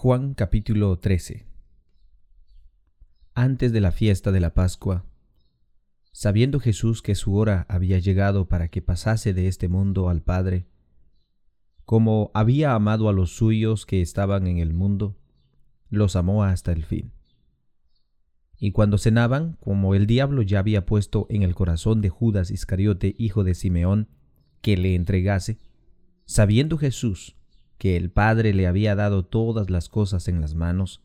Juan capítulo 13 Antes de la fiesta de la Pascua, sabiendo Jesús que su hora había llegado para que pasase de este mundo al Padre, como había amado a los suyos que estaban en el mundo, los amó hasta el fin. Y cuando cenaban, como el diablo ya había puesto en el corazón de Judas Iscariote, hijo de Simeón, que le entregase, sabiendo Jesús que el Padre le había dado todas las cosas en las manos,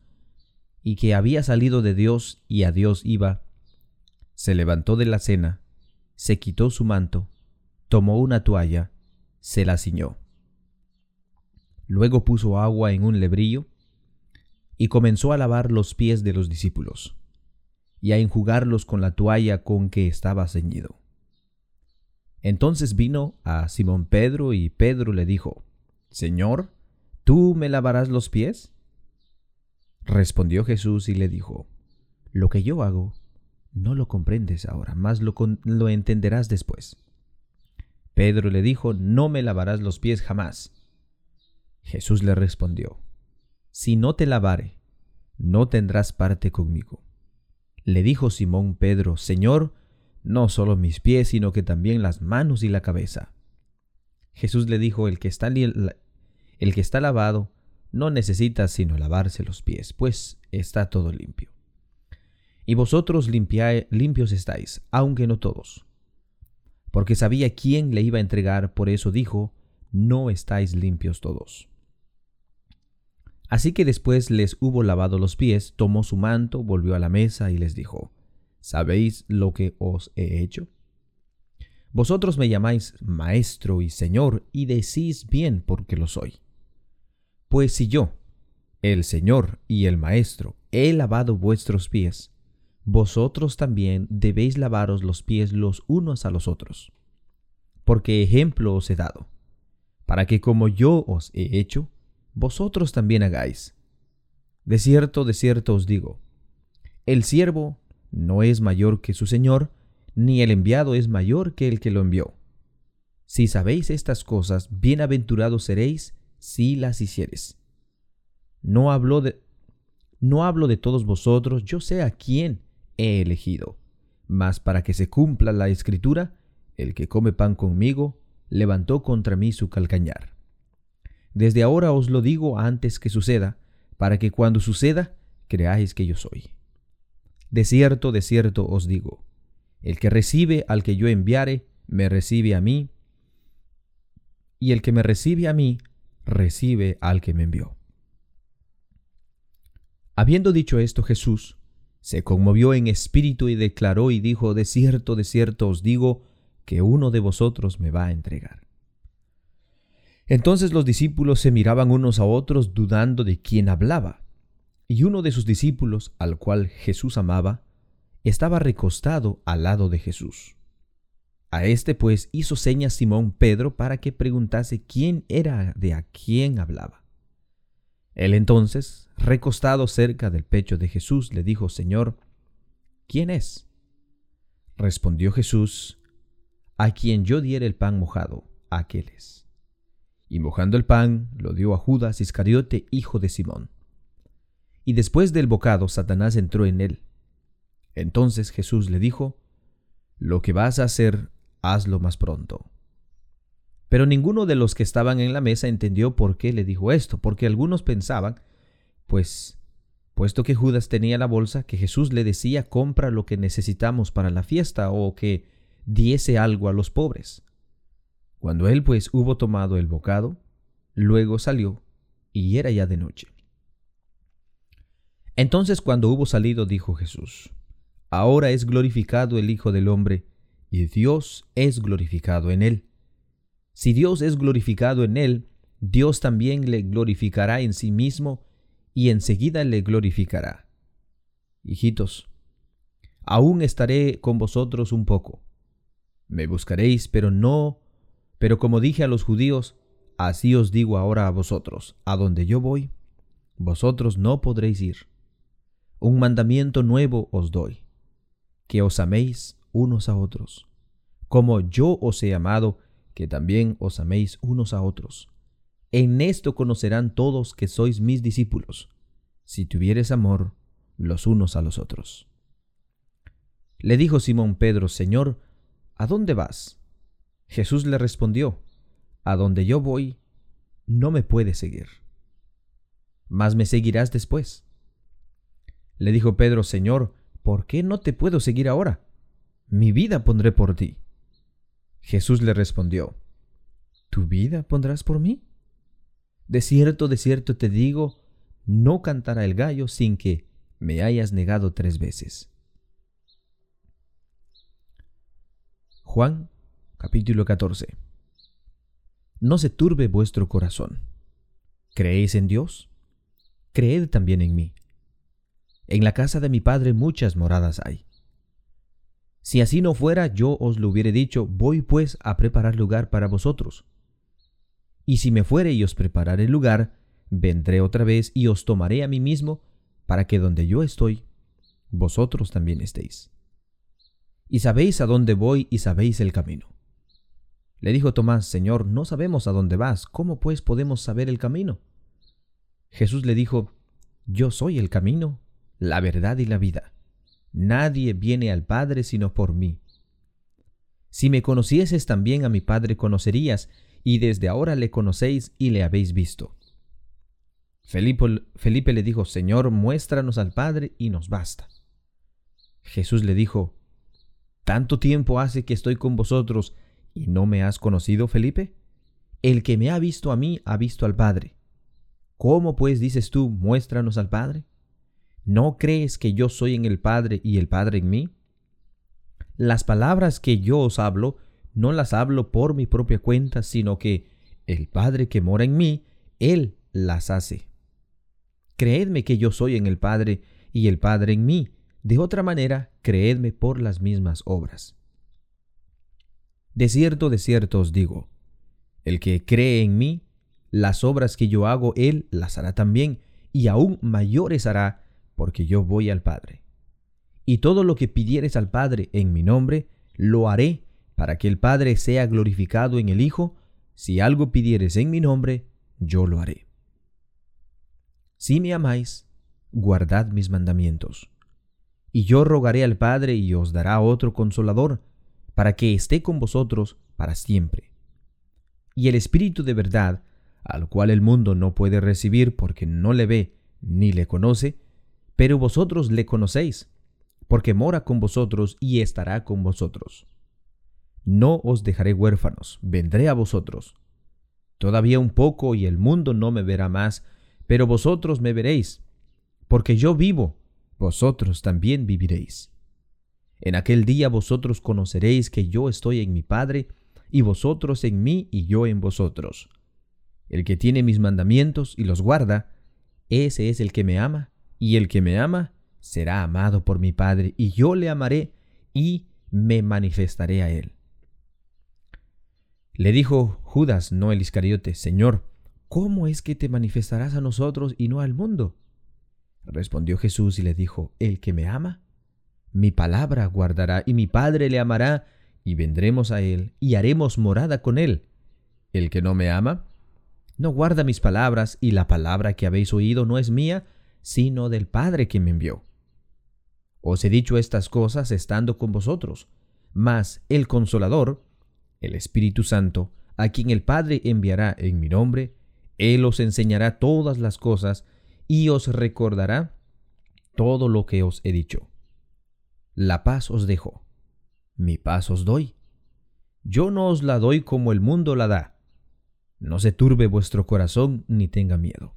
y que había salido de Dios y a Dios iba, se levantó de la cena, se quitó su manto, tomó una toalla, se la ciñó. Luego puso agua en un lebrillo y comenzó a lavar los pies de los discípulos y a enjugarlos con la toalla con que estaba ceñido. Entonces vino a Simón Pedro y Pedro le dijo, Señor, ¿tú me lavarás los pies? Respondió Jesús y le dijo, Lo que yo hago, no lo comprendes ahora, mas lo, entenderás después. Pedro le dijo, No me lavarás los pies jamás. Jesús le respondió, Si no te lavare, no tendrás parte conmigo. Le dijo Simón Pedro, Señor, no solo mis pies, sino que también las manos y la cabeza. Jesús le dijo, el que está el que está lavado no necesita sino lavarse los pies, pues está todo limpio. Y vosotros limpios estáis, aunque no todos. Porque sabía quién le iba a entregar, por eso dijo, no estáis limpios todos. Así que después les hubo lavado los pies, tomó su manto, volvió a la mesa y les dijo, ¿sabéis lo que os he hecho? Vosotros me llamáis maestro y señor y decís bien porque lo soy. Pues si yo, el Señor y el Maestro, he lavado vuestros pies, vosotros también debéis lavaros los pies los unos a los otros. Porque ejemplo os he dado, para que como yo os he hecho, vosotros también hagáis. De cierto, de cierto os digo, el siervo no es mayor que su Señor, ni el enviado es mayor que el que lo envió. Si sabéis estas cosas, bienaventurados seréis si las hicieres. No hablo de no hablo de todos vosotros, yo sé a quién he elegido. Mas para que se cumpla la escritura, el que come pan conmigo levantó contra mí su calcañar. Desde ahora os lo digo antes que suceda, para que cuando suceda creáis que yo soy. De cierto, de cierto os digo, el que recibe al que yo enviare, me recibe a mí, y el que me recibe a mí, recibe al que me envió. Habiendo dicho esto Jesús, se conmovió en espíritu y declaró y dijo, De cierto, de cierto os digo, que uno de vosotros me va a entregar. Entonces los discípulos se miraban unos a otros dudando de quién hablaba. Y uno de sus discípulos, al cual Jesús amaba, estaba recostado al lado de Jesús. A este pues hizo señas Simón Pedro para que preguntase quién era de a quién hablaba. Él entonces, recostado cerca del pecho de Jesús, le dijo, Señor, ¿quién es? Respondió Jesús, a quien yo diera el pan mojado, aquel es. Y mojando el pan, lo dio a Judas Iscariote, hijo de Simón. Y después del bocado, Satanás entró en él. Entonces Jesús le dijo, Lo que vas a hacer, hazlo más pronto. Pero ninguno de los que estaban en la mesa entendió por qué le dijo esto, porque algunos pensaban, pues, puesto que Judas tenía la bolsa, que Jesús le decía compra lo que necesitamos para la fiesta o que diese algo a los pobres. Cuando él pues hubo tomado el bocado, luego salió, y era ya de noche. Entonces cuando hubo salido dijo Jesús, Ahora es glorificado el Hijo del Hombre, y Dios es glorificado en él. Si Dios es glorificado en él, Dios también le glorificará en sí mismo y enseguida le glorificará. Hijitos, aún estaré con vosotros un poco. Me buscaréis, pero no, pero como dije a los judíos, así os digo ahora a vosotros, a donde yo voy, vosotros no podréis ir. Un mandamiento nuevo os doy, que os améis unos a otros, como yo os he amado, que también os améis unos a otros. En esto conocerán todos que sois mis discípulos, si tuvieres amor los unos a los otros. Le dijo Simón Pedro, Señor, ¿a dónde vas? Jesús le respondió, A donde yo voy, no me puedes seguir, mas me seguirás después. Le dijo Pedro, Señor, ¿por qué no te puedo seguir ahora? Mi vida pondré por ti. Jesús le respondió, ¿Tu vida pondrás por mí? De cierto, de cierto te digo, no cantará el gallo sin que me hayas negado tres veces. Juan capítulo 14 No se turbe vuestro corazón. ¿Creéis en Dios? Creed también en mí. En la casa de mi Padre muchas moradas hay. Si así no fuera, yo os lo hubiera dicho, voy pues a preparar lugar para vosotros. Y si me fuere y os prepararé lugar, vendré otra vez y os tomaré a mí mismo, para que donde yo estoy, vosotros también estéis. Y sabéis a dónde voy y sabéis el camino. Le dijo Tomás, Señor, no sabemos a dónde vas, ¿cómo pues podemos saber el camino? Jesús le dijo, Yo soy el camino, la verdad y la vida. Nadie viene al Padre sino por mí. Si me conocieses también a mi Padre conocerías, y desde ahora le conocéis y le habéis visto. Felipe, Felipe le dijo, Señor, muéstranos al Padre y nos basta. Jesús le dijo, ¿Tanto tiempo hace que estoy con vosotros y no me has conocido, Felipe? El que me ha visto a mí ha visto al Padre. ¿Cómo pues dices tú, muéstranos al Padre? ¿No crees que yo soy en el Padre y el Padre en mí? Las palabras que yo os hablo no las hablo por mi propia cuenta, sino que el Padre que mora en mí, Él las hace. Creedme que yo soy en el Padre y el Padre en mí. De otra manera, creedme por las mismas obras. De cierto, de cierto os digo, el que cree en mí, las obras que yo hago, Él las hará también, y aún mayores hará, porque yo voy al Padre. Y todo lo que pidieres al Padre en mi nombre, lo haré para que el Padre sea glorificado en el Hijo, si algo pidieres en mi nombre, yo lo haré. Si me amáis, guardad mis mandamientos. Y yo rogaré al Padre y os dará otro consolador, para que esté con vosotros para siempre. Y el Espíritu de verdad, al cual el mundo no puede recibir porque no le ve ni le conoce, pero vosotros le conocéis, porque mora con vosotros y estará con vosotros. No os dejaré huérfanos, vendré a vosotros. Todavía un poco y el mundo no me verá más, pero vosotros me veréis, porque yo vivo, vosotros también viviréis. En aquel día vosotros conoceréis que yo estoy en mi Padre, y vosotros en mí y yo en vosotros. El que tiene mis mandamientos y los guarda, ese es el que me ama, y el que me ama será amado por mi Padre, y yo le amaré y me manifestaré a él. Le dijo Judas, no el Iscariote, Señor, ¿cómo es que te manifestarás a nosotros y no al mundo? Respondió Jesús y le dijo, El que me ama, mi palabra guardará, y mi Padre le amará, y vendremos a él, y haremos morada con él. El que no me ama, no guarda mis palabras, y la palabra que habéis oído no es mía, sino del Padre que me envió. Os he dicho estas cosas estando con vosotros, mas el consolador, el Espíritu Santo, a quien el Padre enviará en mi nombre, Él os enseñará todas las cosas y os recordará todo lo que os he dicho. La paz os dejo, mi paz os doy. Yo no os la doy como el mundo la da. No se turbe vuestro corazón ni tenga miedo.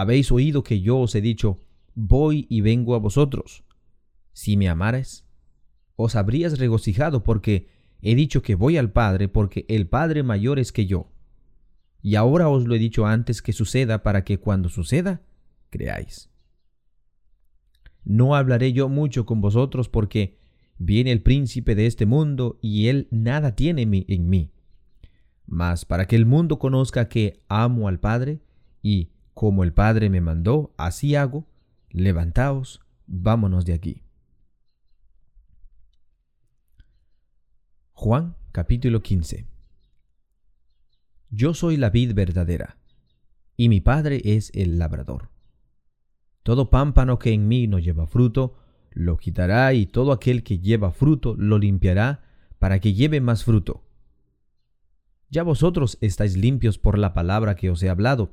Habéis oído que yo os he dicho, voy y vengo a vosotros. Si me amares, os habrías regocijado porque He dicho que voy al Padre porque el Padre mayor es que yo. Y ahora os lo he dicho antes que suceda para que cuando suceda, creáis. No hablaré yo mucho con vosotros porque viene el príncipe de este mundo y él nada tiene en mí. Mas para que el mundo conozca que amo al Padre y como el Padre me mandó, así hago, levantaos, vámonos de aquí. Juan capítulo 15 Yo soy la vid verdadera, y mi Padre es el labrador. Todo pámpano que en mí no lleva fruto, lo quitará, y todo aquel que lleva fruto lo limpiará, para que lleve más fruto. Ya vosotros estáis limpios por la palabra que os he hablado.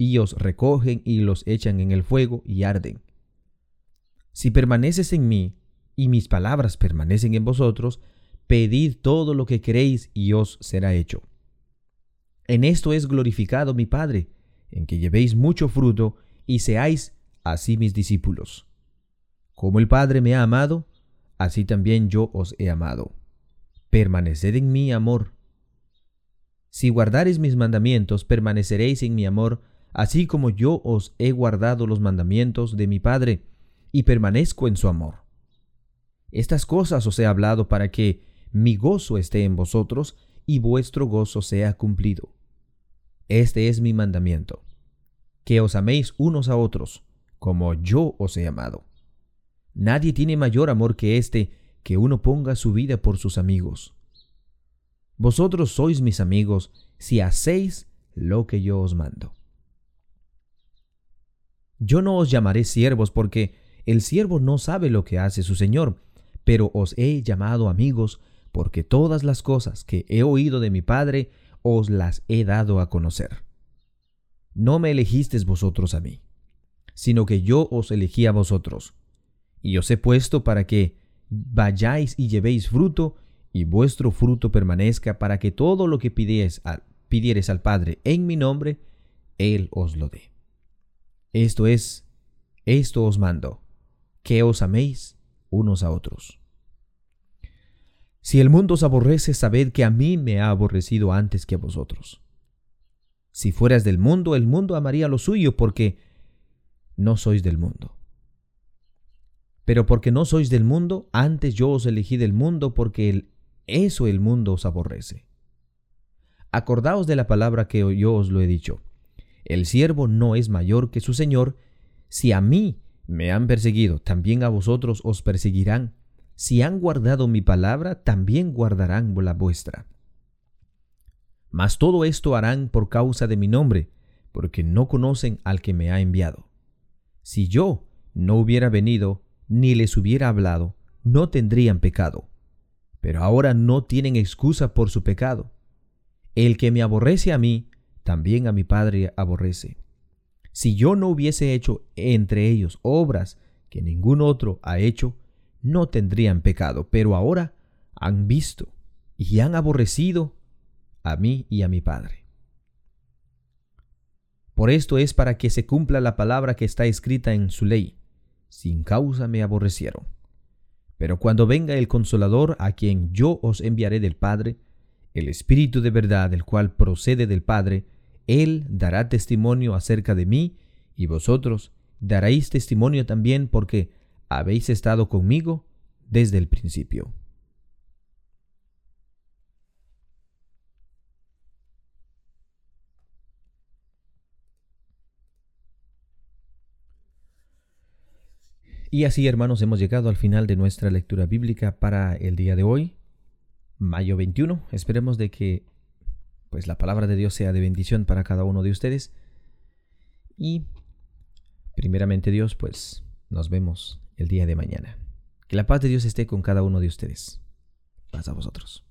y os recogen y los echan en el fuego y arden. Si permaneces en mí, y mis palabras permanecen en vosotros, pedid todo lo que queréis y os será hecho. En esto es glorificado mi Padre, en que llevéis mucho fruto y seáis así mis discípulos. Como el Padre me ha amado, así también yo os he amado. Permaneced en mi amor. Si guardareis mis mandamientos, permaneceréis en mi amor, así como yo os he guardado los mandamientos de mi Padre, y permanezco en su amor. Estas cosas os he hablado para que mi gozo esté en vosotros y vuestro gozo sea cumplido. Este es mi mandamiento, que os améis unos a otros, como yo os he amado. Nadie tiene mayor amor que este, que uno ponga su vida por sus amigos. Vosotros sois mis amigos si hacéis lo que yo os mando. Yo no os llamaré siervos porque el siervo no sabe lo que hace su Señor, pero os he llamado amigos porque todas las cosas que he oído de mi Padre os las he dado a conocer. No me elegisteis vosotros a mí, sino que yo os elegí a vosotros, y os he puesto para que vayáis y llevéis fruto, y vuestro fruto permanezca para que todo lo que pidieres al, pidieres al Padre en mi nombre, Él os lo dé. Esto es, esto os mando, que os améis unos a otros. Si el mundo os aborrece, sabed que a mí me ha aborrecido antes que a vosotros. Si fueras del mundo, el mundo amaría lo suyo, porque no sois del mundo. Pero porque no sois del mundo, antes yo os elegí del mundo, porque el eso el mundo os aborrece. Acordaos de la palabra que yo os lo he dicho. El siervo no es mayor que su Señor. Si a mí me han perseguido, también a vosotros os perseguirán. Si han guardado mi palabra, también guardarán la vuestra. Mas todo esto harán por causa de mi nombre, porque no conocen al que me ha enviado. Si yo no hubiera venido, ni les hubiera hablado, no tendrían pecado pero ahora no tienen excusa por su pecado. El que me aborrece a mí, también a mi Padre aborrece. Si yo no hubiese hecho entre ellos obras que ningún otro ha hecho, no tendrían pecado, pero ahora han visto y han aborrecido a mí y a mi Padre. Por esto es para que se cumpla la palabra que está escrita en su ley. Sin causa me aborrecieron. Pero cuando venga el consolador a quien yo os enviaré del Padre, el Espíritu de verdad, el cual procede del Padre, Él dará testimonio acerca de mí, y vosotros daréis testimonio también porque habéis estado conmigo desde el principio. Y así, hermanos, hemos llegado al final de nuestra lectura bíblica para el día de hoy, mayo 21. Esperemos de que pues la palabra de Dios sea de bendición para cada uno de ustedes. Y primeramente Dios, pues nos vemos el día de mañana. Que la paz de Dios esté con cada uno de ustedes. Paz a vosotros.